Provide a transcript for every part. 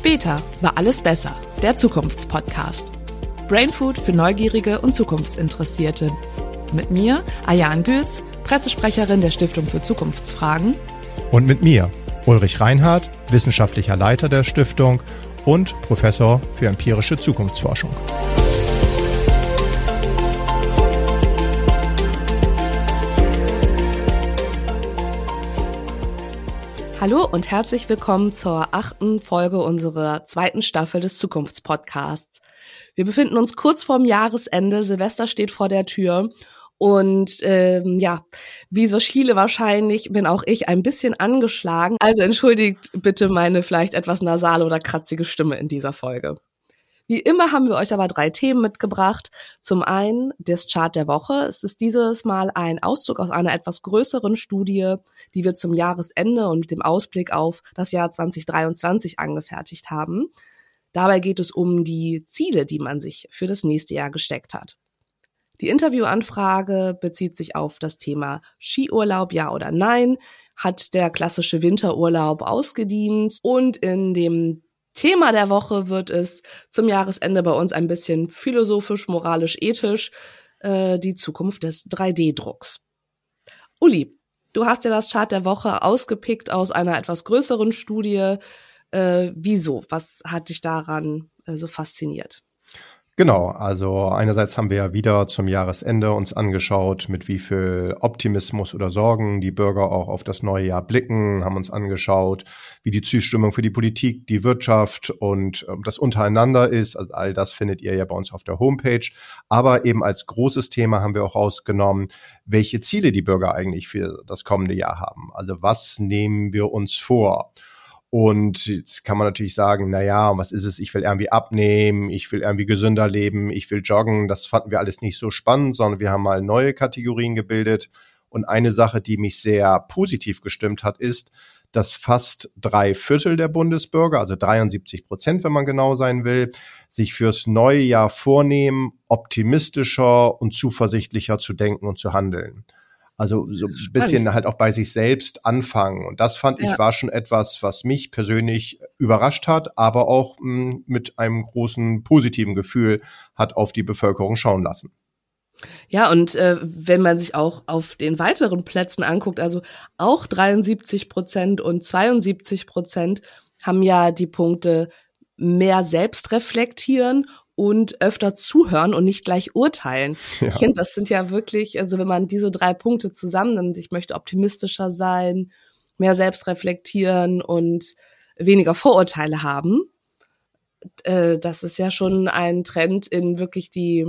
Später war alles besser. Der Zukunftspodcast. Brainfood für Neugierige und Zukunftsinteressierte. Mit mir, Ayan Gülz, Pressesprecherin der Stiftung für Zukunftsfragen. Und mit mir, Ulrich Reinhardt, wissenschaftlicher Leiter der Stiftung und Professor für empirische Zukunftsforschung. Hallo und herzlich willkommen zur achten Folge unserer zweiten Staffel des Zukunftspodcasts. Wir befinden uns kurz vorm Jahresende, Silvester steht vor der Tür und ähm, ja, wie so viele wahrscheinlich bin auch ich ein bisschen angeschlagen. Also entschuldigt bitte meine vielleicht etwas nasale oder kratzige Stimme in dieser Folge. Wie immer haben wir euch aber drei Themen mitgebracht. Zum einen das Chart der Woche. Es ist dieses Mal ein Auszug aus einer etwas größeren Studie, die wir zum Jahresende und dem Ausblick auf das Jahr 2023 angefertigt haben. Dabei geht es um die Ziele, die man sich für das nächste Jahr gesteckt hat. Die Interviewanfrage bezieht sich auf das Thema Skiurlaub, ja oder nein. Hat der klassische Winterurlaub ausgedient? Und in dem Thema der Woche wird es zum Jahresende bei uns ein bisschen philosophisch, moralisch, ethisch, äh, die Zukunft des 3D-Drucks. Uli, du hast ja das Chart der Woche ausgepickt aus einer etwas größeren Studie. Äh, wieso? Was hat dich daran äh, so fasziniert? Genau, also einerseits haben wir ja wieder zum Jahresende uns angeschaut, mit wie viel Optimismus oder Sorgen die Bürger auch auf das neue Jahr blicken, haben uns angeschaut, wie die Zustimmung für die Politik, die Wirtschaft und äh, das untereinander ist. Also all das findet ihr ja bei uns auf der Homepage. Aber eben als großes Thema haben wir auch rausgenommen, welche Ziele die Bürger eigentlich für das kommende Jahr haben. Also was nehmen wir uns vor? Und jetzt kann man natürlich sagen, na ja, was ist es? Ich will irgendwie abnehmen, ich will irgendwie gesünder leben, ich will joggen. Das fanden wir alles nicht so spannend, sondern wir haben mal neue Kategorien gebildet. Und eine Sache, die mich sehr positiv gestimmt hat, ist, dass fast drei Viertel der Bundesbürger, also 73 Prozent, wenn man genau sein will, sich fürs neue Jahr vornehmen, optimistischer und zuversichtlicher zu denken und zu handeln. Also so ein bisschen halt auch bei sich selbst anfangen. Und das fand ja. ich war schon etwas, was mich persönlich überrascht hat, aber auch mh, hm, mit einem großen positiven Gefühl hat auf die Bevölkerung schauen lassen. Ja, und äh, wenn man sich auch auf den weiteren Plätzen anguckt, also auch 73 Prozent und 72 Prozent haben ja die Punkte mehr selbst reflektieren und öfter zuhören und nicht gleich urteilen. Ja. Ich finde, das sind ja wirklich, also wenn man diese drei Punkte zusammennimmt, ich möchte optimistischer sein, mehr selbst reflektieren und weniger Vorurteile haben, äh, das ist ja schon ein Trend in wirklich die,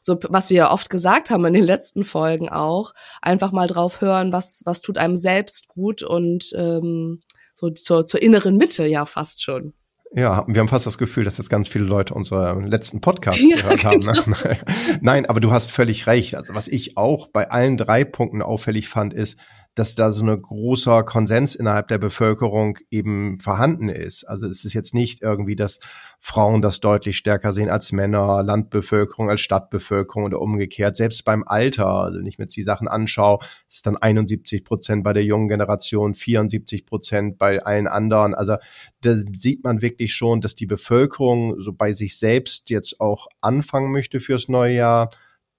so was wir ja oft gesagt haben in den letzten Folgen auch, einfach mal drauf hören, was, was tut einem selbst gut und ähm, so zur, zur inneren Mitte ja fast schon. Ja, wir haben fast das Gefühl, dass jetzt ganz viele Leute unseren letzten Podcast ja, gehört haben. Ne? Genau. Nein, aber du hast völlig recht. Also was ich auch bei allen drei Punkten auffällig fand, ist, dass da so eine großer Konsens innerhalb der Bevölkerung eben vorhanden ist. Also es ist jetzt nicht irgendwie, dass Frauen das deutlich stärker sehen als Männer, Landbevölkerung als Stadtbevölkerung oder umgekehrt. Selbst beim Alter, also wenn ich mir jetzt die Sachen anschaue, ist dann 71 Prozent bei der jungen Generation, 74 Prozent bei allen anderen. Also da sieht man wirklich schon, dass die Bevölkerung so bei sich selbst jetzt auch anfangen möchte fürs neue Jahr,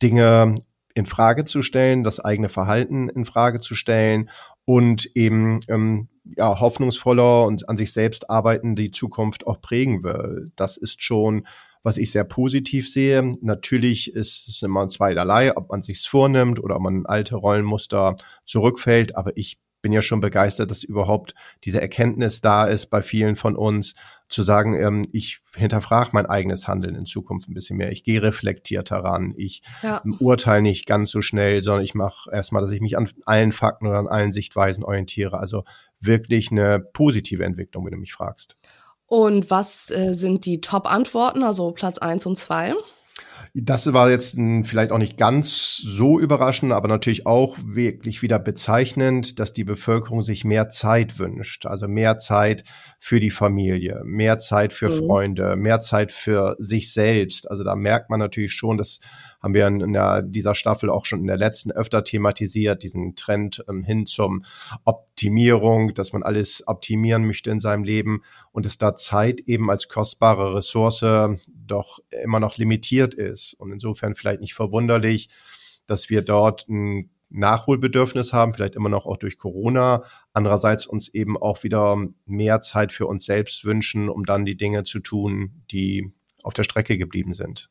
Dinge in Frage zu stellen, das eigene Verhalten in Frage zu stellen und eben ähm, ja, hoffnungsvoller und an sich selbst arbeiten die Zukunft auch prägen will. Das ist schon, was ich sehr positiv sehe. Natürlich ist es immer zweierlei, ob man sich's vornimmt oder ob man alte Rollenmuster zurückfällt. Aber ich bin ja schon begeistert, dass überhaupt diese Erkenntnis da ist bei vielen von uns, zu sagen, ähm, ich hinterfrage mein eigenes Handeln in Zukunft ein bisschen mehr. Ich gehe reflektiert heran. Ich ja. urteile nicht ganz so schnell, sondern ich mache erstmal, dass ich mich an allen Fakten oder an allen Sichtweisen orientiere. Also wirklich eine positive Entwicklung, wenn du mich fragst. Und was äh, sind die Top-Antworten, also Platz eins und zwei? Das war jetzt vielleicht auch nicht ganz so überraschend, aber natürlich auch wirklich wieder bezeichnend, dass die Bevölkerung sich mehr Zeit wünscht. Also mehr Zeit für die Familie, mehr Zeit für mhm. Freunde, mehr Zeit für sich selbst. Also da merkt man natürlich schon, dass haben wir in, der, dieser Staffel auch schon in der letzten öfter thematisiert, diesen Trend ähm, hin zum Optimierung, dass man alles optimieren möchte in seinem Leben und dass da Zeit eben als kostbare Ressource doch immer noch limitiert ist. Und insofern vielleicht nicht verwunderlich, dass wir dort ein Nachholbedürfnis haben, vielleicht immer noch auch durch Corona. Andererseits uns eben auch wieder mehr Zeit für uns selbst wünschen, um dann die Dinge zu tun, die auf der Strecke geblieben sind.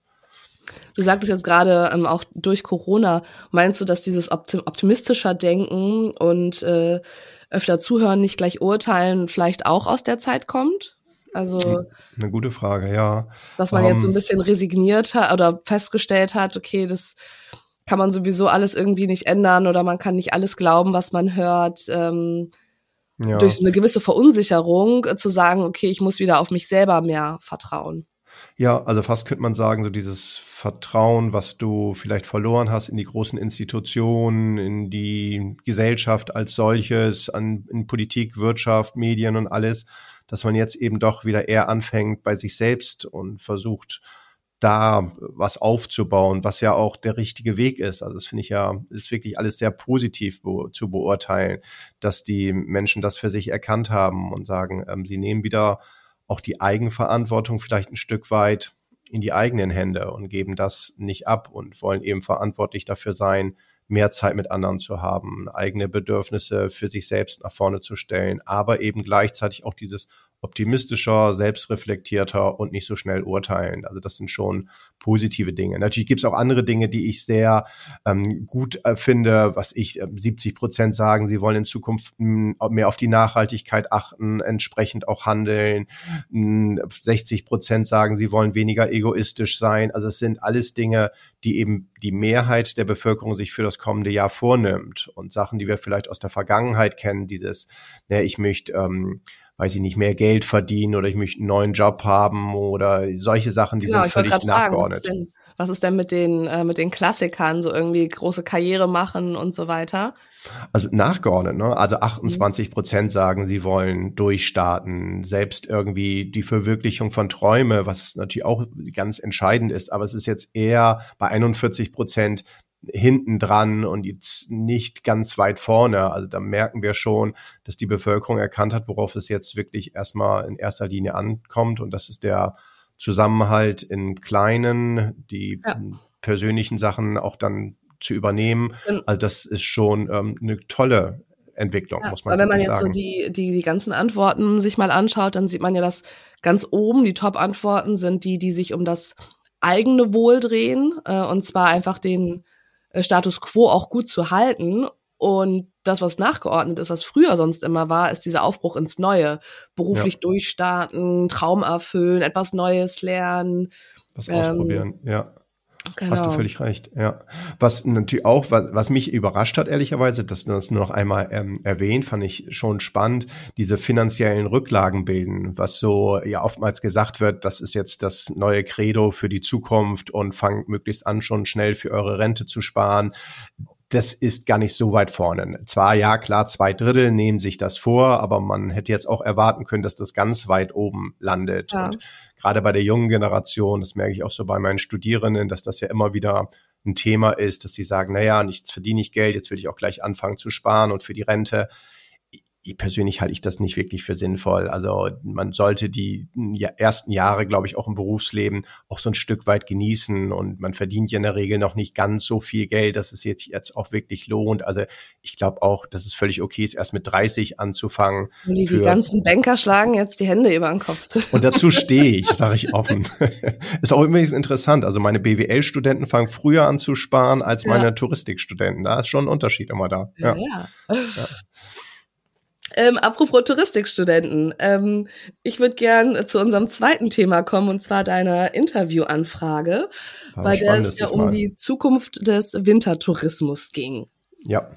Du sagtest jetzt gerade ähm, auch durch Corona, meinst du, dass dieses optimistischer Denken und äh, öfter zuhören, nicht gleich urteilen, vielleicht auch aus der Zeit kommt? Also eine gute Frage, ja. Dass man um, jetzt so ein ähm, bisschen resigniert hat oder festgestellt hat, okay, das kann man sowieso alles irgendwie nicht ändern oder man kann nicht alles glauben, was man hört. Ähm, ja. Durch eine gewisse Verunsicherung äh, zu sagen, okay, ich muss wieder auf mich selber mehr vertrauen. Ja, also fast könnte man sagen, so dieses Vertrauen, was du vielleicht verloren hast in die großen Institutionen, in die Gesellschaft als solches, an, in Politik, Wirtschaft, Medien und alles, dass man jetzt eben doch wieder eher anfängt bei sich selbst und versucht, da was aufzubauen, was ja auch der richtige Weg ist. Also das finde ich ja, ist wirklich alles sehr positiv be zu beurteilen, dass die Menschen das für sich erkannt haben und sagen, ähm, sie nehmen wieder auch die Eigenverantwortung vielleicht ein Stück weit in die eigenen Hände und geben das nicht ab und wollen eben verantwortlich dafür sein, mehr Zeit mit anderen zu haben, eigene Bedürfnisse für sich selbst nach vorne zu stellen, aber eben gleichzeitig auch dieses optimistischer, selbstreflektierter und nicht so schnell urteilen. Also das sind schon positive Dinge. Natürlich gibt es auch andere Dinge, die ich sehr ähm, gut äh, finde, was ich äh, 70 Prozent sagen, sie wollen in Zukunft mh, hm, mehr auf die Nachhaltigkeit achten, entsprechend auch handeln. Mh, hm, 60 Prozent sagen, sie wollen weniger egoistisch sein. Also es sind alles Dinge, die eben die Mehrheit der Bevölkerung sich für das kommende Jahr vornimmt und Sachen, die wir vielleicht aus der Vergangenheit kennen, dieses, ne, ich möchte ähm, weiß ich nicht, mehr Geld verdienen oder ich möchte einen neuen Job haben oder solche Sachen, die genau, sind völlig nachgeordnet. Fragen, was, ist denn, was ist denn mit den, äh, mit den Klassikern, so irgendwie große Karriere machen und so weiter? Also nachgeordnet, ne? Also 28 Prozent sagen, sie wollen durchstarten, selbst irgendwie die Verwirklichung von Träume, was natürlich auch ganz entscheidend ist, aber es ist jetzt eher bei 41 Prozent hinten dran und jetzt nicht ganz weit vorne. Also da merken wir schon, dass die Bevölkerung erkannt hat, worauf es jetzt wirklich erstmal in erster Linie ankommt. Und das ist der Zusammenhalt in kleinen, die ja. persönlichen Sachen auch dann zu übernehmen. Also das ist schon ähm, eine tolle Entwicklung, ja, muss man sagen. Wenn man jetzt sagen. so die, die, die ganzen Antworten sich mal anschaut, dann sieht man ja, dass ganz oben die Top-Antworten sind die, die sich um das eigene Wohl drehen, äh, und zwar einfach den Status quo auch gut zu halten. Und das, was nachgeordnet ist, was früher sonst immer war, ist dieser Aufbruch ins Neue. Beruflich ja. durchstarten, Traum erfüllen, etwas Neues lernen. Was ähm, ausprobieren, ja. Genau. Hast du genau. völlig recht, ja. Was natürlich auch, was, was mich überrascht hat, ehrlicherweise, dass du das nur noch einmal ähm, erwähnt, fand ich schon spannend, diese finanziellen Rücklagen bilden, was so ja oftmals gesagt wird, das ist jetzt das neue Credo für die Zukunft und fangt möglichst an, schon schnell für eure Rente zu sparen das ist gar nicht so weit vorne. Zwar, ja, klar, zwei Drittel nehmen sich das vor, aber man hätte jetzt auch erwarten können, dass das ganz weit oben landet. Ja. Und gerade bei der jungen Generation, das merke ich auch so bei meinen Studierenden, dass das ja immer wieder ein Thema ist, dass sie sagen, na ja, nichts verdiene ich Geld, jetzt will ich auch gleich anfangen zu sparen und für die Rente persönlich halte ich das nicht wirklich für sinnvoll. Also man sollte die ersten Jahre, glaube ich, auch im Berufsleben auch so ein Stück weit genießen und man verdient ja in der Regel noch nicht ganz so viel Geld, dass es jetzt, jetzt auch wirklich lohnt. Also ich glaube auch, dass es völlig okay ist, erst mit 30 anzufangen. Und die, die ganzen Banker schlagen jetzt die Hände über den Kopf. Und dazu stehe ich, sage ich offen. ist auch übrigens interessant. Also meine BWL-Studenten fangen früher an zu sparen als meine ja. Touristikstudenten. Da ist schon ein Unterschied immer da. ja. ja. ja. Ähm, apropos Touristikstudenten, ähm, ich würde gern zu unserem zweiten Thema kommen und zwar deiner Interviewanfrage, bei der es ja um die Zukunft des Wintertourismus ging. Ja.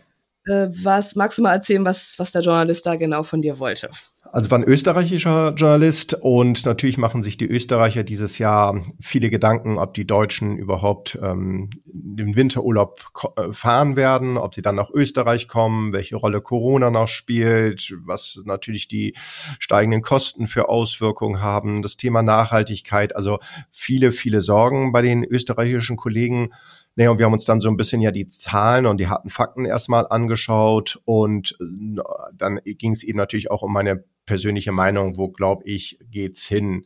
Äh, was magst du mal erzählen, was, was der Journalist da genau von dir wollte? Also war ein österreichischer Journalist und natürlich machen sich die Österreicher dieses Jahr viele Gedanken, ob die Deutschen überhaupt ähm, den Winterurlaub äh, fahren werden, ob sie dann nach Österreich kommen, welche Rolle Corona noch spielt, was natürlich die steigenden Kosten für Auswirkungen haben, das Thema Nachhaltigkeit, also viele, viele Sorgen bei den österreichischen Kollegen. Nee, und wir haben uns dann so ein bisschen ja die Zahlen und die harten Fakten erstmal angeschaut und äh, dann ging es eben natürlich auch um meine persönliche Meinung, wo glaube ich geht's hin?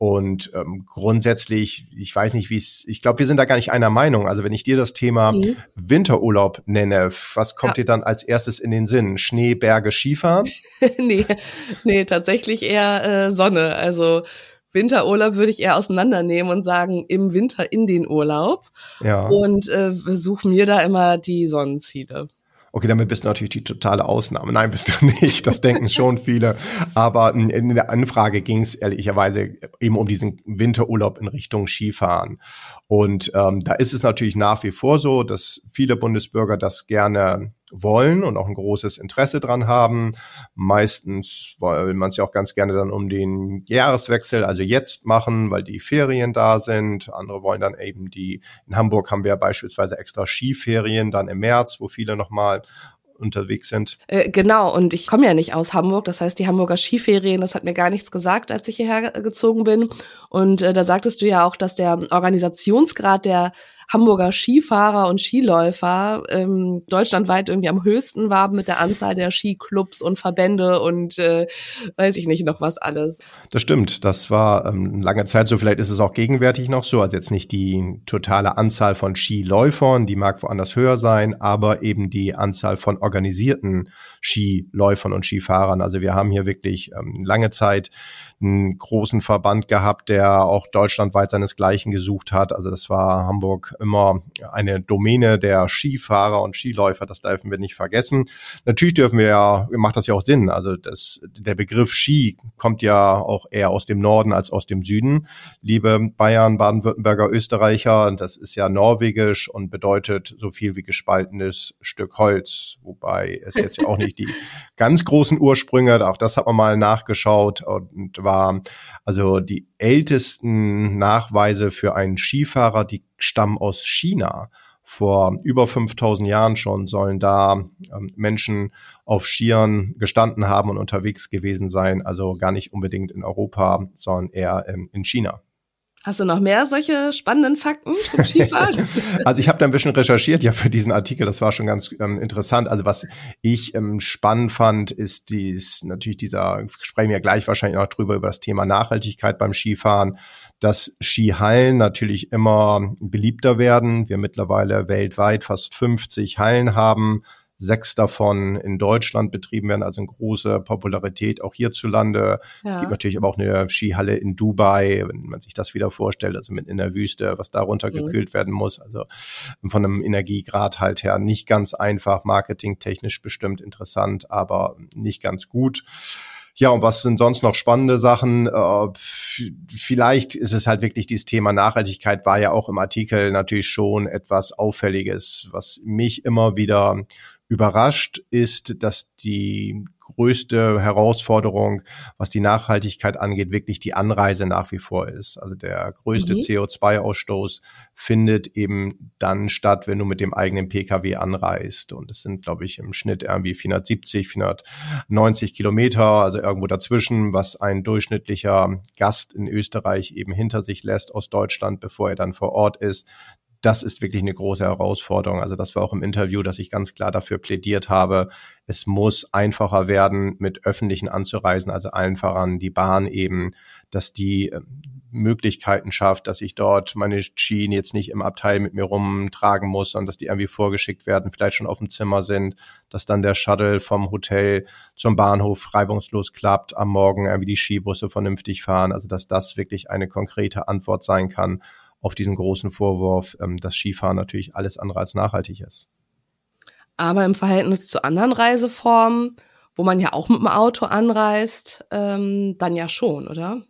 Und ähm, grundsätzlich, ich weiß nicht, wie es, ich glaube, wir sind da gar nicht einer Meinung. Also wenn ich dir das Thema mhm. Winterurlaub nenne, was kommt ja. dir dann als erstes in den Sinn? Schnee, Berge, Skifahren? nee, nee, tatsächlich eher äh, Sonne. Also Winterurlaub würde ich eher auseinandernehmen und sagen, im Winter in den Urlaub. Ja. Und äh, suche mir da immer die Sonnenziele. Okay, damit bist du natürlich die totale Ausnahme. Nein, bist du nicht. Das denken schon viele. Aber in der Anfrage ging es ehrlicherweise eben um diesen Winterurlaub in Richtung Skifahren. Und ähm, da ist es natürlich nach wie vor so, dass viele Bundesbürger das gerne wollen und auch ein großes Interesse dran haben. Meistens will man es ja auch ganz gerne dann um den Jahreswechsel, also jetzt machen, weil die Ferien da sind. Andere wollen dann eben die, in Hamburg haben wir beispielsweise extra Skiferien dann im März, wo viele nochmal unterwegs sind. Äh, genau, und ich komme ja nicht aus Hamburg, das heißt, die Hamburger Skiferien, das hat mir gar nichts gesagt, als ich hierher gezogen bin. Und äh, da sagtest du ja auch, dass der Organisationsgrad der Hamburger Skifahrer und Skiläufer ähm, deutschlandweit irgendwie am höchsten war mit der Anzahl der Skiclubs und Verbände und äh, weiß ich nicht noch was alles. Das stimmt, das war ähm, lange Zeit so, vielleicht ist es auch gegenwärtig noch so, also jetzt nicht die totale Anzahl von Skiläufern, die mag woanders höher sein, aber eben die Anzahl von organisierten Skiläufern und Skifahrern. Also wir haben hier wirklich ähm, lange Zeit einen großen Verband gehabt, der auch deutschlandweit seinesgleichen gesucht hat. Also das war Hamburg immer eine Domäne der Skifahrer und Skiläufer, das dürfen wir nicht vergessen. Natürlich dürfen wir ja, macht das ja auch Sinn. Also das, der Begriff Ski kommt ja auch eher aus dem Norden als aus dem Süden. Liebe Bayern, Baden-Württemberger, Österreicher, das ist ja norwegisch und bedeutet so viel wie gespaltenes Stück Holz, wobei es jetzt ja auch nicht die ganz großen Ursprünge, auch das hat man mal nachgeschaut und war also die ältesten Nachweise für einen Skifahrer, die stammen aus China. Vor über 5000 Jahren schon sollen da ähm, Menschen auf Skiern gestanden haben und unterwegs gewesen sein. Also gar nicht unbedingt in Europa, sondern eher ähm, in China. Hast du noch mehr solche spannenden Fakten zum Skifahren? also ich habe da ein bisschen recherchiert ja für diesen Artikel, das war schon ganz ähm, interessant. Also was ich ähm, spannend fand, ist dies natürlich dieser, sprechen wir gleich wahrscheinlich noch drüber über das Thema Nachhaltigkeit beim Skifahren, dass Skihallen natürlich immer beliebter werden. Wir mittlerweile weltweit fast 50 Hallen haben, sechs davon in Deutschland betrieben werden, also eine große Popularität auch hierzulande. Ja. Es gibt natürlich aber auch eine Skihalle in Dubai, wenn man sich das wieder vorstellt, also mit in der Wüste, was darunter mhm. gekühlt werden muss. Also von einem Energiegrad halt her nicht ganz einfach, marketingtechnisch bestimmt interessant, aber nicht ganz gut. Ja, und was sind sonst noch spannende Sachen? Äh, vielleicht ist es halt wirklich dieses Thema Nachhaltigkeit, war ja auch im Artikel natürlich schon etwas Auffälliges, was mich immer wieder überrascht ist, dass die größte Herausforderung, was die Nachhaltigkeit angeht, wirklich die Anreise nach wie vor ist. Also der größte mhm. CO2-Ausstoß findet eben dann statt, wenn du mit dem eigenen Pkw anreist. Und es sind, glaube ich, im Schnitt irgendwie 470, 490 Kilometer, also irgendwo dazwischen, was ein durchschnittlicher Gast in Österreich eben hinter sich lässt aus Deutschland, bevor er dann vor Ort ist das ist wirklich eine große Herausforderung. Also das war auch im Interview, dass ich ganz klar dafür plädiert habe, es muss einfacher werden, mit öffentlichen anzureisen, also allen voran die Bahn eben, dass die ähm, Möglichkeiten schafft, dass ich dort meine Schienen jetzt nicht im Abteil mit mir rumtragen muss, sondern dass die irgendwie vorgeschickt werden, vielleicht schon auf dem Zimmer sind, dass dann der Shuttle vom Hotel zum Bahnhof reibungslos klappt, am Morgen irgendwie die Skibusse vernünftig fahren, also dass das wirklich eine konkrete Antwort sein kann auf diesen großen Vorwurf, ähm, dass Skifahren natürlich alles andere als nachhaltig ist. Aber im Verhältnis zu anderen Reiseformen, wo man ja auch mit dem Auto anreist, ähm, dann ja schon, oder?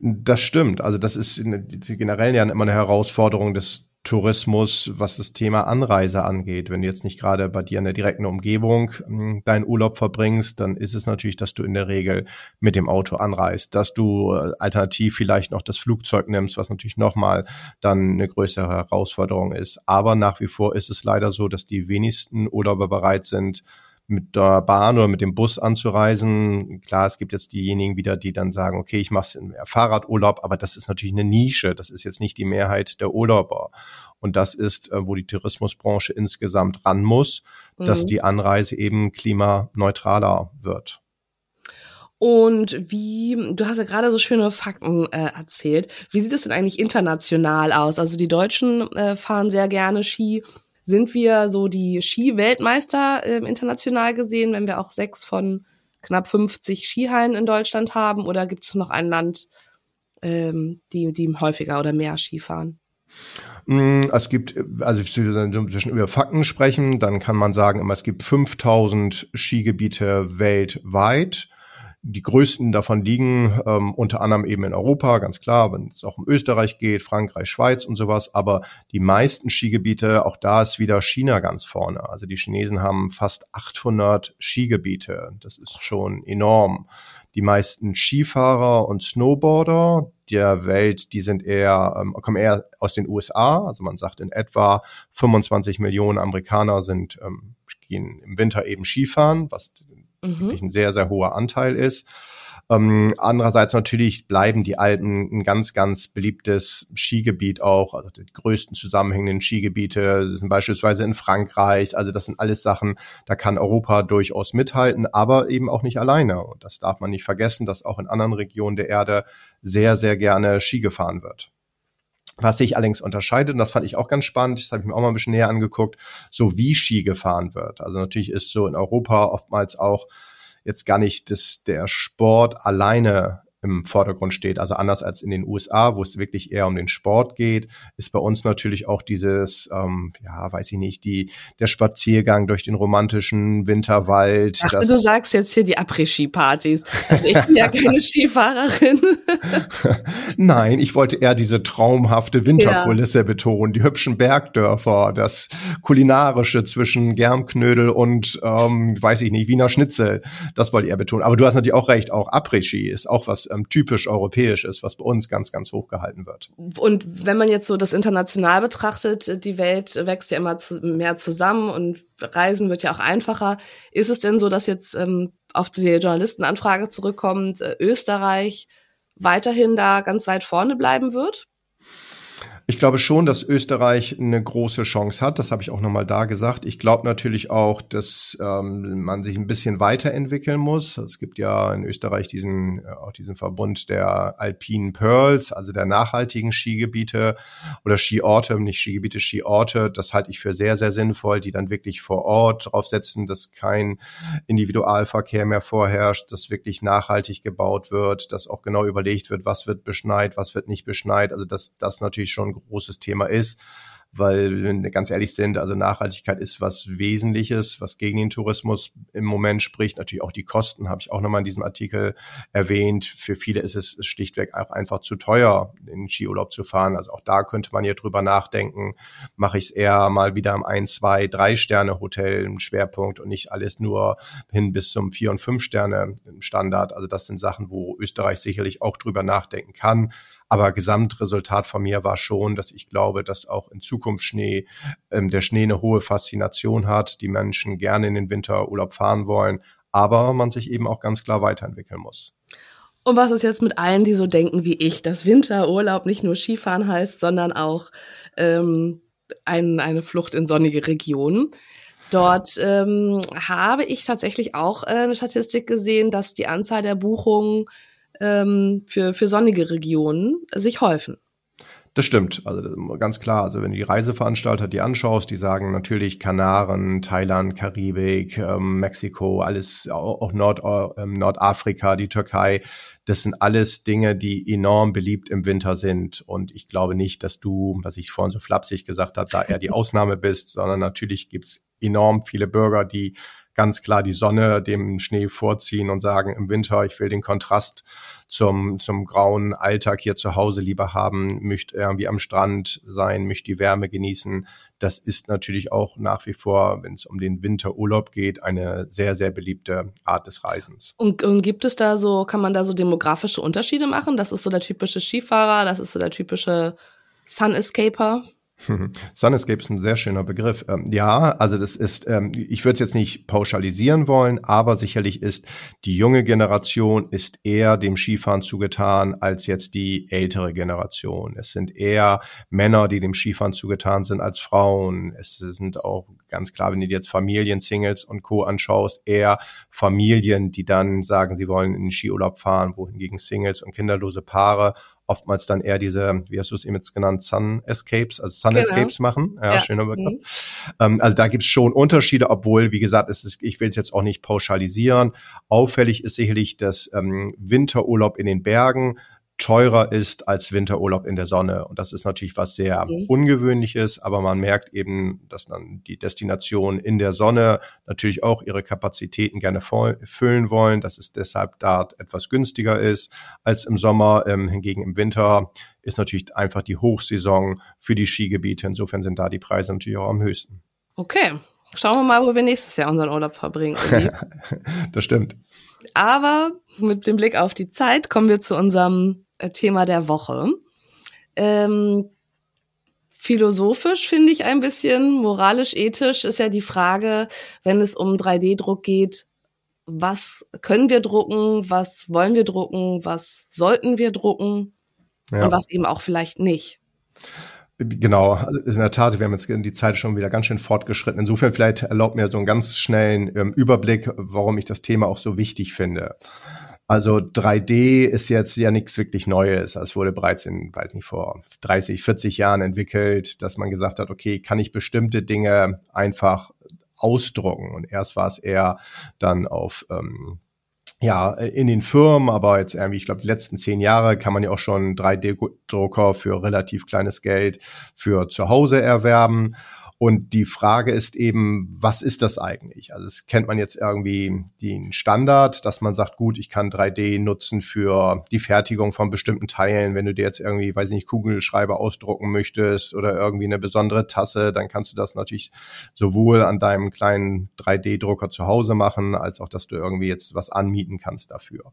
Das stimmt. Also das ist generell ja immer eine Herausforderung des Tourismus, was das Thema Anreise angeht. Wenn du jetzt nicht gerade bei dir in der direkten Umgebung hm, deinen Urlaub verbringst, dann ist es natürlich, dass du in der Regel mit dem Auto anreist, dass du äh, alternativ vielleicht noch das Flugzeug nimmst, was natürlich nochmal dann eine größere Herausforderung ist. Aber nach wie vor ist es leider so, dass die wenigsten Urlauber bereit sind, mit der Bahn oder mit dem Bus anzureisen. Klar, es gibt jetzt diejenigen wieder, die dann sagen, okay, ich mache in Fahrradurlaub, aber das ist natürlich eine Nische. Das ist jetzt nicht die Mehrheit der Urlauber. Und das ist, äh, wo die Tourismusbranche insgesamt ran muss, mhm. dass die Anreise eben klimaneutraler wird. Und wie, du hast ja gerade so schöne Fakten äh, erzählt. Wie sieht es denn eigentlich international aus? Also die Deutschen äh, fahren sehr gerne Ski sind wir so die Ski-Weltmeister äh, international gesehen, wenn wir auch sechs von knapp 50 Skihallen in Deutschland haben? Oder gibt es noch ein Land, ähm, die, die häufiger oder mehr Ski fahren? Mm, es gibt, also zwischen über Fakten sprechen, dann kann man sagen, es gibt 5000 Skigebiete weltweit. Die größten davon liegen ähm, unter anderem eben in Europa, ganz klar, wenn es auch um Österreich geht, Frankreich, Schweiz und sowas. Aber die meisten Skigebiete, auch da ist wieder China ganz vorne. Also die Chinesen haben fast 800 Skigebiete. Das ist schon enorm. Die meisten Skifahrer und Snowboarder der Welt, die sind eher, ähm, kommen eher aus den USA. Also man sagt in etwa 25 Millionen Amerikaner sind ähm, gehen im Winter eben Skifahren, was mhm. wirklich ein sehr, sehr hoher Anteil ist. Ähm, andererseits natürlich bleiben die Alpen ein ganz, ganz beliebtes Skigebiet auch. Also die größten zusammenhängenden Skigebiete sind beispielsweise in Frankreich. Also das sind alles Sachen, da kann Europa durchaus mithalten, aber eben auch nicht alleine. Und das darf man nicht vergessen, dass auch in anderen Regionen der Erde sehr, sehr gerne Ski gefahren wird. Was sich allerdings unterscheidet, und das fand ich auch ganz spannend, das habe ich mir auch mal ein bisschen näher angeguckt, so wie Ski gefahren wird. Also natürlich ist so in Europa oftmals auch jetzt gar nicht das, der Sport alleine im Vordergrund steht. Also anders als in den USA, wo es wirklich eher um den Sport geht, ist bei uns natürlich auch dieses, ähm, ja, weiß ich nicht, die der Spaziergang durch den romantischen Winterwald. Dachte, du sagst jetzt hier die Après-Ski-Partys. Also ich bin ja keine Skifahrerin. Nein, ich wollte eher diese traumhafte Winterkulisse ja. betonen, die hübschen Bergdörfer, das kulinarische zwischen Germknödel und, ähm, weiß ich nicht, Wiener Schnitzel. Das wollte ich eher betonen. Aber du hast natürlich auch recht, auch Après-Ski ist auch was ähm, typisch europäisch ist, was bei uns ganz, ganz hoch gehalten wird. Und wenn man jetzt so das international betrachtet, die Welt wächst ja immer zu, mehr zusammen und Reisen wird ja auch einfacher. Ist es denn so, dass jetzt ähm, auf die Journalistenanfrage zurückkommt, äh, Österreich weiterhin da ganz weit vorne bleiben wird? Ich glaube schon, dass Österreich eine große Chance hat. Das habe ich auch nochmal da gesagt. Ich glaube natürlich auch, dass ähm, man sich ein bisschen weiterentwickeln muss. Es gibt ja in Österreich diesen, äh, auch diesen Verbund der Alpinen Pearls, also der nachhaltigen Skigebiete oder Skiorte, nicht Skigebiete, Skiorte. Das halte ich für sehr, sehr sinnvoll, die dann wirklich vor Ort draufsetzen, dass kein Individualverkehr mehr vorherrscht, dass wirklich nachhaltig gebaut wird, dass auch genau überlegt wird, was wird beschneit, was wird nicht beschneit. Also dass das natürlich schon großes Thema ist, weil wenn wir ganz ehrlich sind, also Nachhaltigkeit ist was Wesentliches, was gegen den Tourismus im Moment spricht. Natürlich auch die Kosten habe ich auch nochmal in diesem Artikel erwähnt. Für viele ist es schlichtweg auch einfach zu teuer, in den Skiurlaub zu fahren. Also auch da könnte man ja drüber nachdenken, mache ich es eher mal wieder im ein, zwei, drei Sterne Hotel im Schwerpunkt und nicht alles nur hin bis zum vier und fünf Sterne Standard. Also das sind Sachen, wo Österreich sicherlich auch drüber nachdenken kann. Aber Gesamtresultat von mir war schon, dass ich glaube, dass auch in Zukunft Schnee, ähm, der Schnee eine hohe Faszination hat, die Menschen gerne in den Winterurlaub fahren wollen, aber man sich eben auch ganz klar weiterentwickeln muss. Und was ist jetzt mit allen, die so denken wie ich, dass Winterurlaub nicht nur Skifahren heißt, sondern auch ähm, ein, eine Flucht in sonnige Regionen? Dort ähm, habe ich tatsächlich auch äh, eine Statistik gesehen, dass die Anzahl der Buchungen ähm, für, für sonnige Regionen sich häufen. Das stimmt, also ganz klar. Also wenn du die Reiseveranstalter die anschaust, die sagen natürlich Kanaren, Thailand, Karibik, ähm, Mexiko, alles auch Nord, äh, Nordafrika, die Türkei. Das sind alles Dinge, die enorm beliebt im Winter sind. Und ich glaube nicht, dass du, was ich vorhin so flapsig gesagt habe, da eher die Ausnahme bist, sondern natürlich gibt's enorm viele Bürger, die ganz klar die Sonne dem Schnee vorziehen und sagen im Winter, ich will den Kontrast zum, zum grauen Alltag hier zu Hause lieber haben, möchte irgendwie am Strand sein, möchte die Wärme genießen. Das ist natürlich auch nach wie vor, wenn es um den Winterurlaub geht, eine sehr, sehr beliebte Art des Reisens. Und, und gibt es da so, kann man da so demografische Unterschiede machen? Das ist so der typische Skifahrer, das ist so der typische Sun Escaper? Sun Escape ist ein sehr schöner Begriff. Ähm, ja, also das ist, ähm, ich würde es jetzt nicht pauschalisieren wollen, aber sicherlich ist die junge Generation ist eher dem Skifahren zugetan als jetzt die ältere Generation. Es sind eher Männer, die dem Skifahren zugetan sind als Frauen. Es sind auch ganz klar, wenn du dir jetzt Familien, Singles und Co. anschaust, eher Familien, die dann sagen, sie wollen in den Skiurlaub fahren, wohingegen Singles und kinderlose Paare oftmals dann eher diese, wie hast du es eben jetzt genannt, Sun Escapes, also Sun genau. Escapes machen. Ja, ja. schöner Begriff. Mhm. Ähm, also da gibt's schon Unterschiede, obwohl, wie gesagt, es ist, ich will es jetzt auch nicht pauschalisieren. Auffällig ist sicherlich das ähm, Winterurlaub in den Bergen teurer ist als Winterurlaub in der Sonne. Und das ist natürlich was sehr mhm. Ungewöhnliches, aber man merkt eben, dass dann die Destinationen in der Sonne natürlich auch ihre Kapazitäten gerne füllen wollen, dass es deshalb dort etwas günstiger ist als im Sommer. Ähm, hingegen im Winter ist natürlich einfach die Hochsaison für die Skigebiete. Insofern sind da die Preise natürlich auch am höchsten. Okay. Schauen wir mal, wo wir nächstes Jahr unseren Urlaub verbringen. das stimmt. Aber mit dem Blick auf die Zeit kommen wir zu unserem äh, Thema der Woche. Ähm, philosophisch finde ich ein bisschen, moralisch, ethisch ist ja die Frage, wenn es um 3D-Druck geht, was können wir drucken, was wollen wir drucken, was sollten wir drucken ja. und was eben auch vielleicht nicht. Genau, also in der Tat, wir haben jetzt die Zeit schon wieder ganz schön fortgeschritten. Insofern vielleicht erlaubt mir so einen ganz schnellen ähm, Überblick, warum ich das Thema auch so wichtig finde. Also 3D ist jetzt ja nichts wirklich Neues. Es wurde bereits in, weiß nicht, vor 30, 40 Jahren entwickelt, dass man gesagt hat, okay, kann ich bestimmte Dinge einfach ausdrucken? Und erst war es eher dann auf ähm, ja, in den Firmen, aber jetzt irgendwie, ich glaube, die letzten zehn Jahre kann man ja auch schon 3D-Drucker für relativ kleines Geld für zu Hause erwerben. Und die Frage ist eben, was ist das eigentlich? Also es kennt man jetzt irgendwie den Standard, dass man sagt, gut, ich kann 3D nutzen für die Fertigung von bestimmten Teilen. Wenn du dir jetzt irgendwie, weiß nicht, Kugelschreiber ausdrucken möchtest oder irgendwie eine besondere Tasse, dann kannst du das natürlich sowohl an deinem kleinen 3D-Drucker zu Hause machen, als auch, dass du irgendwie jetzt was anmieten kannst dafür.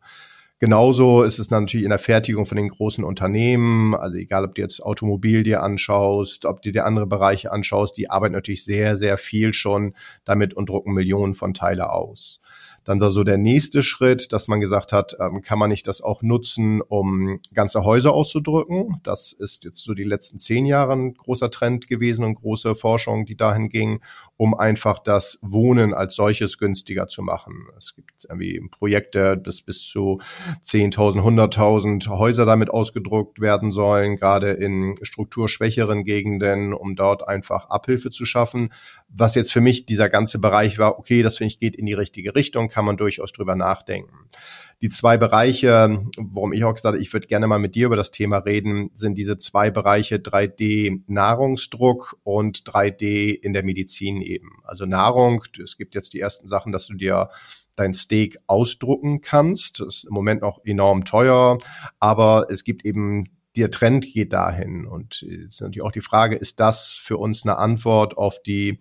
Genauso ist es natürlich in der Fertigung von den großen Unternehmen, also egal ob du jetzt Automobil dir anschaust, ob du dir andere Bereiche anschaust, die arbeiten natürlich sehr, sehr viel schon damit und drucken Millionen von Teile aus. Dann war so der nächste Schritt, dass man gesagt hat, ähm, kann man nicht das auch nutzen, um ganze Häuser auszudrücken? Das ist jetzt so die letzten zehn Jahre ein großer Trend gewesen und große Forschung, die dahin ging um einfach das Wohnen als solches günstiger zu machen. Es gibt irgendwie Projekte, dass bis zu 10.000, 100.000 Häuser damit ausgedruckt werden sollen, gerade in strukturschwächeren Gegenden, um dort einfach Abhilfe zu schaffen. Was jetzt für mich dieser ganze Bereich war, okay, das finde ich geht in die richtige Richtung, kann man durchaus drüber nachdenken. Die zwei Bereiche, warum ich auch gesagt habe, ich würde gerne mal mit dir über das Thema reden, sind diese zwei Bereiche 3D Nahrungsdruck und 3D in der Medizin eben. Also Nahrung, es gibt jetzt die ersten Sachen, dass du dir dein Steak ausdrucken kannst. Das ist im Moment noch enorm teuer, aber es gibt eben der Trend geht dahin. Und jetzt natürlich auch die Frage, ist das für uns eine Antwort auf die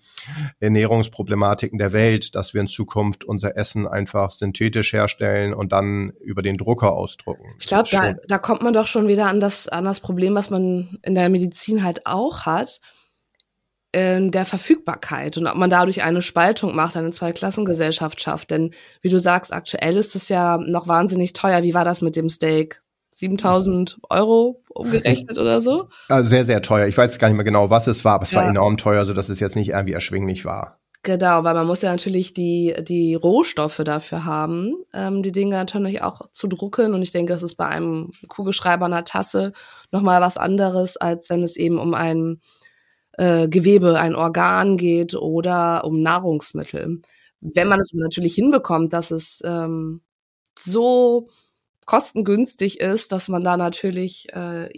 Ernährungsproblematiken der Welt, dass wir in Zukunft unser Essen einfach synthetisch herstellen und dann über den Drucker ausdrucken? Ich glaube, da, da kommt man doch schon wieder an das, an das Problem, was man in der Medizin halt auch hat in der Verfügbarkeit und ob man dadurch eine Spaltung macht, eine Zweiklassengesellschaft schafft. Denn wie du sagst, aktuell ist es ja noch wahnsinnig teuer. Wie war das mit dem Steak? 7000 Euro umgerechnet oder so. Also sehr, sehr teuer. Ich weiß gar nicht mehr genau, was es war, aber es ja. war enorm teuer, so dass es jetzt nicht irgendwie erschwinglich war. Genau, weil man muss ja natürlich die, die Rohstoffe dafür haben, ähm, die Dinge natürlich auch zu drucken. Und ich denke, das ist bei einem Kugelschreiber einer Tasse nochmal was anderes, als wenn es eben um ein äh, Gewebe, ein Organ geht oder um Nahrungsmittel. Wenn man es natürlich hinbekommt, dass es ähm, so kostengünstig ist, dass man da natürlich äh,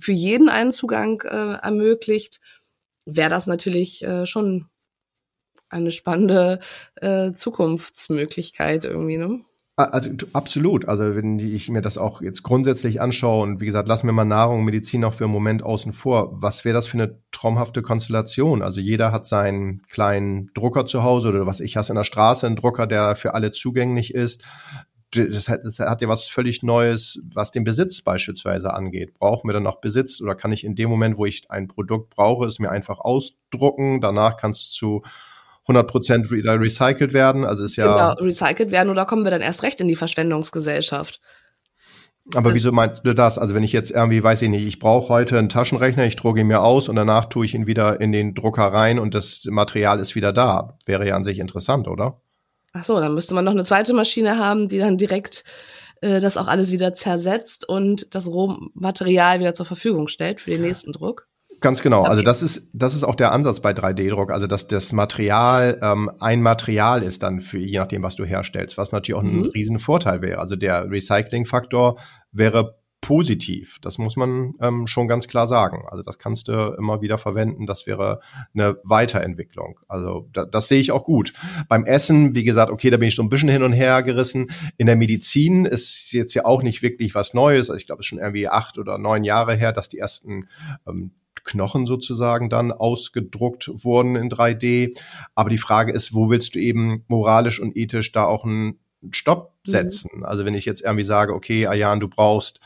für jeden einen Zugang äh, ermöglicht, wäre das natürlich äh, schon eine spannende äh, Zukunftsmöglichkeit irgendwie, ne? Also absolut. Also wenn ich mir das auch jetzt grundsätzlich anschaue und wie gesagt, lassen wir mal Nahrung und Medizin auch für einen Moment außen vor. Was wäre das für eine traumhafte Konstellation? Also jeder hat seinen kleinen Drucker zu Hause oder was ich hasse in der Straße, einen Drucker, der für alle zugänglich ist. Das hat, das hat ja was völlig Neues, was den Besitz beispielsweise angeht. Brauchen wir dann noch Besitz oder kann ich in dem Moment, wo ich ein Produkt brauche, es mir einfach ausdrucken? Danach kann es zu 100 Prozent wieder recycelt werden. Also ist ja. Genau, recycelt werden oder kommen wir dann erst recht in die Verschwendungsgesellschaft? Aber wieso meinst du das? Also wenn ich jetzt irgendwie, weiß ich nicht, ich brauche heute einen Taschenrechner, ich drucke ihn mir aus und danach tue ich ihn wieder in den Drucker rein und das Material ist wieder da. Wäre ja an sich interessant, oder? Ach so, dann müsste man noch eine zweite Maschine haben, die dann direkt äh, das auch alles wieder zersetzt und das Rohmaterial wieder zur Verfügung stellt für den nächsten Druck. Ganz genau. Also das ist das ist auch der Ansatz bei 3D-Druck, also dass das Material ähm, ein Material ist dann für je nachdem, was du herstellst, was natürlich auch mhm. ein Riesenvorteil wäre. Also der Recycling-Faktor wäre positiv. Das muss man ähm, schon ganz klar sagen. Also das kannst du immer wieder verwenden. Das wäre eine Weiterentwicklung. Also da, das sehe ich auch gut. Beim Essen, wie gesagt, okay, da bin ich so ein bisschen hin und her gerissen. In der Medizin ist jetzt ja auch nicht wirklich was Neues. Also ich glaube, es ist schon irgendwie acht oder neun Jahre her, dass die ersten ähm, Knochen sozusagen dann ausgedruckt wurden in 3D. Aber die Frage ist, wo willst du eben moralisch und ethisch da auch einen Stopp mhm. setzen? Mhm. Also wenn ich jetzt irgendwie sage, okay, Ayan, du brauchst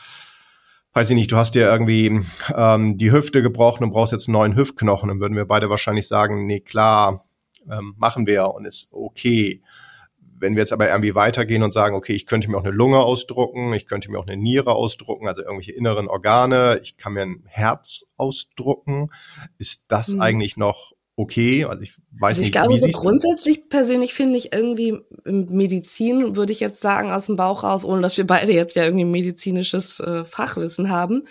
weiß ich nicht, du hast dir irgendwie ähm, die Hüfte gebrochen und brauchst jetzt einen neuen Hüftknochen, dann würden wir beide wahrscheinlich sagen, nee, klar, ähm, machen wir und ist okay. Wenn wir jetzt aber irgendwie weitergehen und sagen, okay, ich könnte mir auch eine Lunge ausdrucken, ich könnte mir auch eine Niere ausdrucken, also irgendwelche inneren Organe, ich kann mir ein Herz ausdrucken, ist das mhm. eigentlich noch okay? Also ich weiß also ich nicht. Ich glaube, so grundsätzlich persönlich finde ich irgendwie Medizin, würde ich jetzt sagen, aus dem Bauch raus, ohne dass wir beide jetzt ja irgendwie medizinisches äh, Fachwissen haben,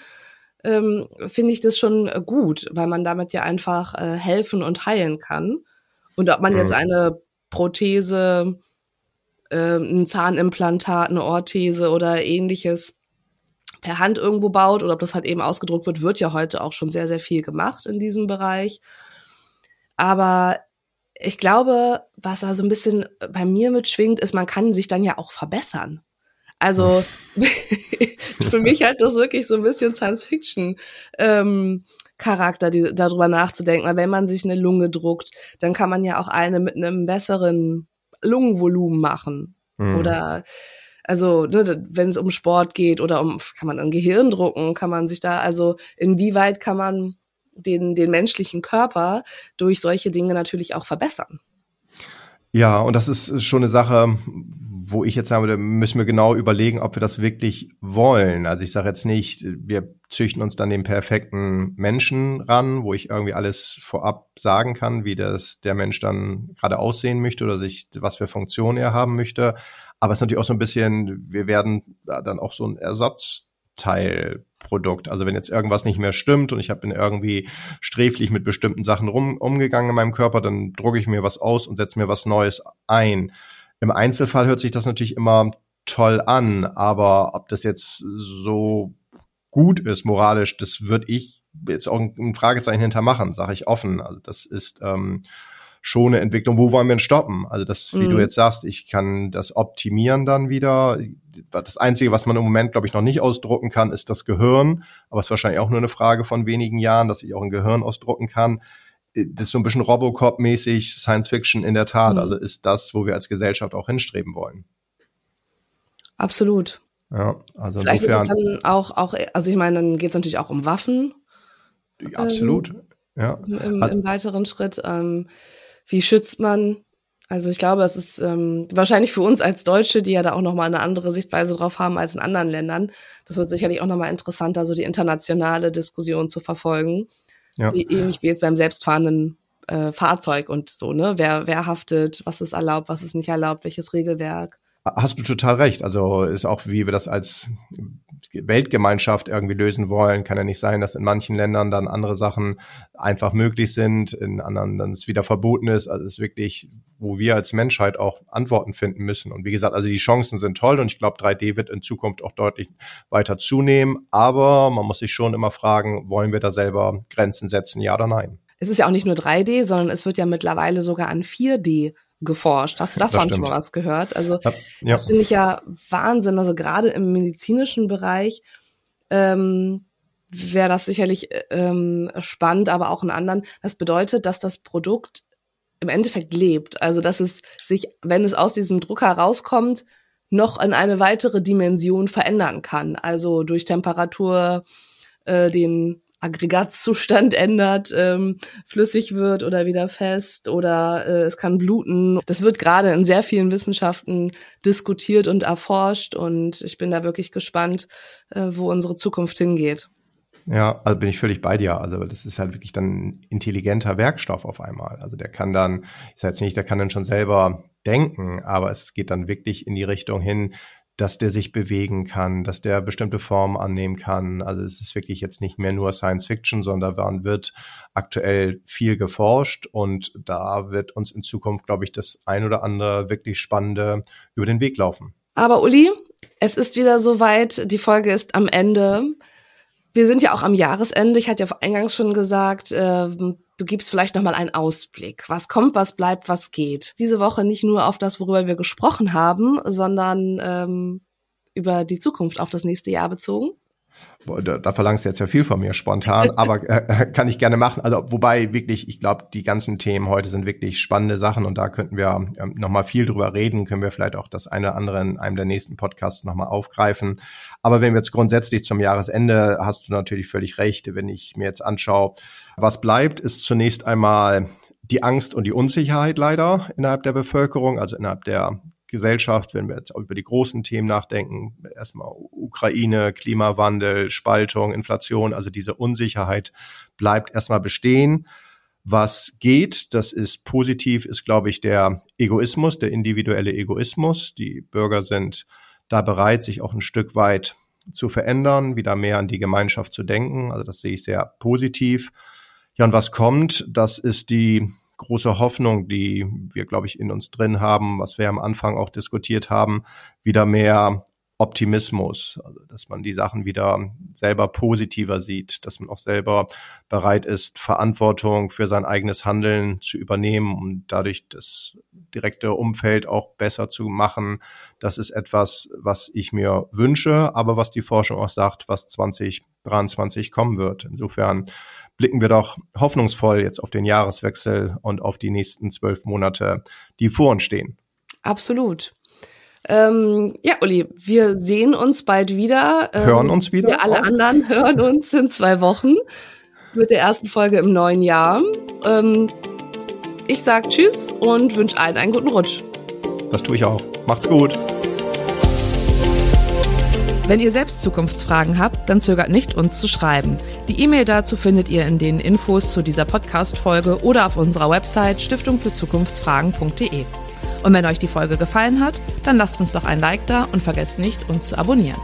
ähm, finde ich das schon gut, weil man damit ja einfach äh, helfen und heilen kann. Und ob man mhm. jetzt eine Prothese äh, ein Zahnimplantat, eine Orthese oder ähnliches per Hand irgendwo baut oder ob das halt eben ausgedruckt wird, wird ja heute auch schon sehr, sehr viel gemacht in diesem Bereich. Aber ich glaube, was da so ein bisschen bei mir mitschwingt, ist, man kann sich dann ja auch verbessern. Also für mich hat das wirklich so ein bisschen Science-Fiction. Ähm, Charakter, die, darüber nachzudenken. Weil wenn man sich eine Lunge druckt, dann kann man ja auch eine mit einem besseren Lungenvolumen machen. Mhm. Oder also ne, wenn es um Sport geht oder um kann man ein Gehirn drucken, kann man sich da also inwieweit kann man den den menschlichen Körper durch solche Dinge natürlich auch verbessern. Ja, und das ist schon eine Sache, wo ich jetzt sage, müssen wir genau überlegen, ob wir das wirklich wollen. Also ich sage jetzt nicht, wir züchten uns dann den perfekten Menschen ran, wo ich irgendwie alles vorab sagen kann, wie das der Mensch dann gerade aussehen möchte oder sich was für Funktionen er haben möchte. Aber es ist natürlich auch so ein bisschen, wir werden dann auch so ein Ersatzteilprodukt. Also wenn jetzt irgendwas nicht mehr stimmt und ich habe bin irgendwie sträflich mit bestimmten Sachen rum, umgegangen in meinem Körper, dann drucke ich mir was aus und setze mir was Neues ein. Im Einzelfall hört sich das natürlich immer toll an, aber ob das jetzt so gut ist moralisch, das würde ich jetzt auch ein Fragezeichen hintermachen, sage ich offen. Also das ist ähm, schon eine Entwicklung. Wo wollen wir denn stoppen? Also das, wie mhm. du jetzt sagst, ich kann das optimieren dann wieder. Das Einzige, was man im Moment, glaube ich, noch nicht ausdrucken kann, ist das Gehirn. Aber es ist wahrscheinlich auch nur eine Frage von wenigen Jahren, dass ich auch ein Gehirn ausdrucken kann. Äh, das ist so ein bisschen Robocop-mäßig Science Fiction in der Tat. Mhm. Also ist das, wo wir als Gesellschaft auch hinstreben wollen. Absolut. Ja, also Vielleicht insofern, ist es dann auch, auch, also ich meine, dann geht es natürlich auch um Waffen. Absolut, ähm, ja. Im, im, weiteren Schritt. Ähm, wie schützt man? Also ich glaube, es ist ähm, wahrscheinlich für uns als Deutsche, die ja da auch nochmal eine andere Sichtweise drauf haben als in anderen Ländern. Das wird sicherlich auch nochmal interessanter, so die internationale Diskussion zu verfolgen. Ja. Wie, ähnlich wie jetzt beim selbstfahrenden äh, Fahrzeug und so, ne? Wer, wer haftet, was ist erlaubt, was ist nicht erlaubt, welches Regelwerk. Hast du total recht. Also ist auch, wie wir das als Weltgemeinschaft irgendwie lösen wollen, kann ja nicht sein, dass in manchen Ländern dann andere Sachen einfach möglich sind, in anderen dann es wieder verboten ist. Also es ist wirklich, wo wir als Menschheit auch Antworten finden müssen. Und wie gesagt, also die Chancen sind toll und ich glaube, 3D wird in Zukunft auch deutlich weiter zunehmen. Aber man muss sich schon immer fragen, wollen wir da selber Grenzen setzen, ja oder nein? es ist ja auch nicht nur 3D, sondern es wird ja mittlerweile sogar an 4D geforscht. Hast du davon schon mal was gehört? Also ja, ja. das finde ich ja Wahnsinn. Also gerade im medizinischen Bereich ähm, wäre das sicherlich ähm, spannend, aber auch in anderen. Das bedeutet, dass das Produkt im Endeffekt lebt. Also dass es sich, wenn es aus diesem Drucker rauskommt, noch in eine weitere Dimension verändern kann. Also durch Temperatur äh, den Aggregatzustand ändert, ähm, flüssig wird oder wieder fest oder äh, es kann bluten. Das wird gerade in sehr vielen Wissenschaften diskutiert und erforscht und ich bin da wirklich gespannt, äh, wo unsere Zukunft hingeht. Ja, also bin ich völlig bei dir. Also das ist halt wirklich dann ein intelligenter Werkstoff auf einmal. Also der kann dann, ich sage jetzt nicht, der kann dann schon selber denken, aber es geht dann wirklich in die Richtung hin, dass der sich bewegen kann, dass der bestimmte Formen annehmen kann. Also es ist wirklich jetzt nicht mehr nur Science Fiction, sondern daran wird aktuell viel geforscht und da wird uns in Zukunft, glaube ich, das ein oder andere wirklich Spannende über den Weg laufen. Aber Uli, es ist wieder soweit, die Folge ist am Ende. Wir sind ja auch am Jahresende. Ich hatte ja eingangs schon gesagt, äh, du gibst vielleicht noch mal einen Ausblick. Was kommt, was bleibt, was geht. Diese Woche nicht nur auf das, worüber wir gesprochen haben, sondern ähm, über die Zukunft auf das nächste Jahr bezogen. Da, da verlangst du jetzt ja viel von mir spontan, aber äh, kann ich gerne machen. Also wobei wirklich, ich glaube, die ganzen Themen heute sind wirklich spannende Sachen und da könnten wir ähm, noch mal viel drüber reden. Können wir vielleicht auch das eine oder andere in einem der nächsten Podcasts noch mal aufgreifen. Aber wenn wir jetzt grundsätzlich zum Jahresende, hast du natürlich völlig recht. Wenn ich mir jetzt anschaue, was bleibt, ist zunächst einmal die Angst und die Unsicherheit leider innerhalb der Bevölkerung, also innerhalb der Gesellschaft, wenn wir jetzt auch über die großen Themen nachdenken, erstmal Ukraine, Klimawandel, Spaltung, Inflation, also diese Unsicherheit bleibt erstmal bestehen. Was geht, das ist positiv, ist, glaube ich, der Egoismus, der individuelle Egoismus. Die Bürger sind da bereit, sich auch ein Stück weit zu verändern, wieder mehr an die Gemeinschaft zu denken. Also das sehe ich sehr positiv. Ja, und was kommt, das ist die große Hoffnung, die wir, glaube ich, in uns drin haben, was wir am Anfang auch diskutiert haben, wieder mehr Optimismus, also dass man die Sachen wieder selber positiver sieht, dass man auch selber bereit ist, Verantwortung für sein eigenes Handeln zu übernehmen und dadurch das direkte Umfeld auch besser zu machen. Das ist etwas, was ich mir wünsche, aber was die Forschung auch sagt, was 2023 kommen wird. Insofern blicken wir doch hoffnungsvoll jetzt auf den Jahreswechsel und auf die nächsten zwölf Monate, die vor uns stehen. Absolut. Ähm, ja, Uli, wir sehen uns bald wieder. Ähm, hören uns wieder. Wir alle auch. anderen hören uns in zwei Wochen mit der ersten Folge im neuen Jahr. Ähm, ich sag Tschüss und wünsche allen einen guten Rutsch. Das tue ich auch. Macht's gut. Wenn ihr selbst Zukunftsfragen habt, dann zögert nicht, uns zu schreiben. Die E-Mail dazu findet ihr in den Infos zu dieser Podcast-Folge oder auf unserer Website stiftungfürzukunftsfragen.de. Und wenn euch die Folge gefallen hat, dann lasst uns doch ein Like da und vergesst nicht, uns zu abonnieren.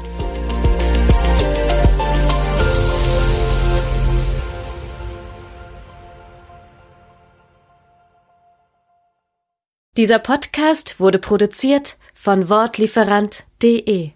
Dieser Podcast wurde produziert von Wortlieferant.de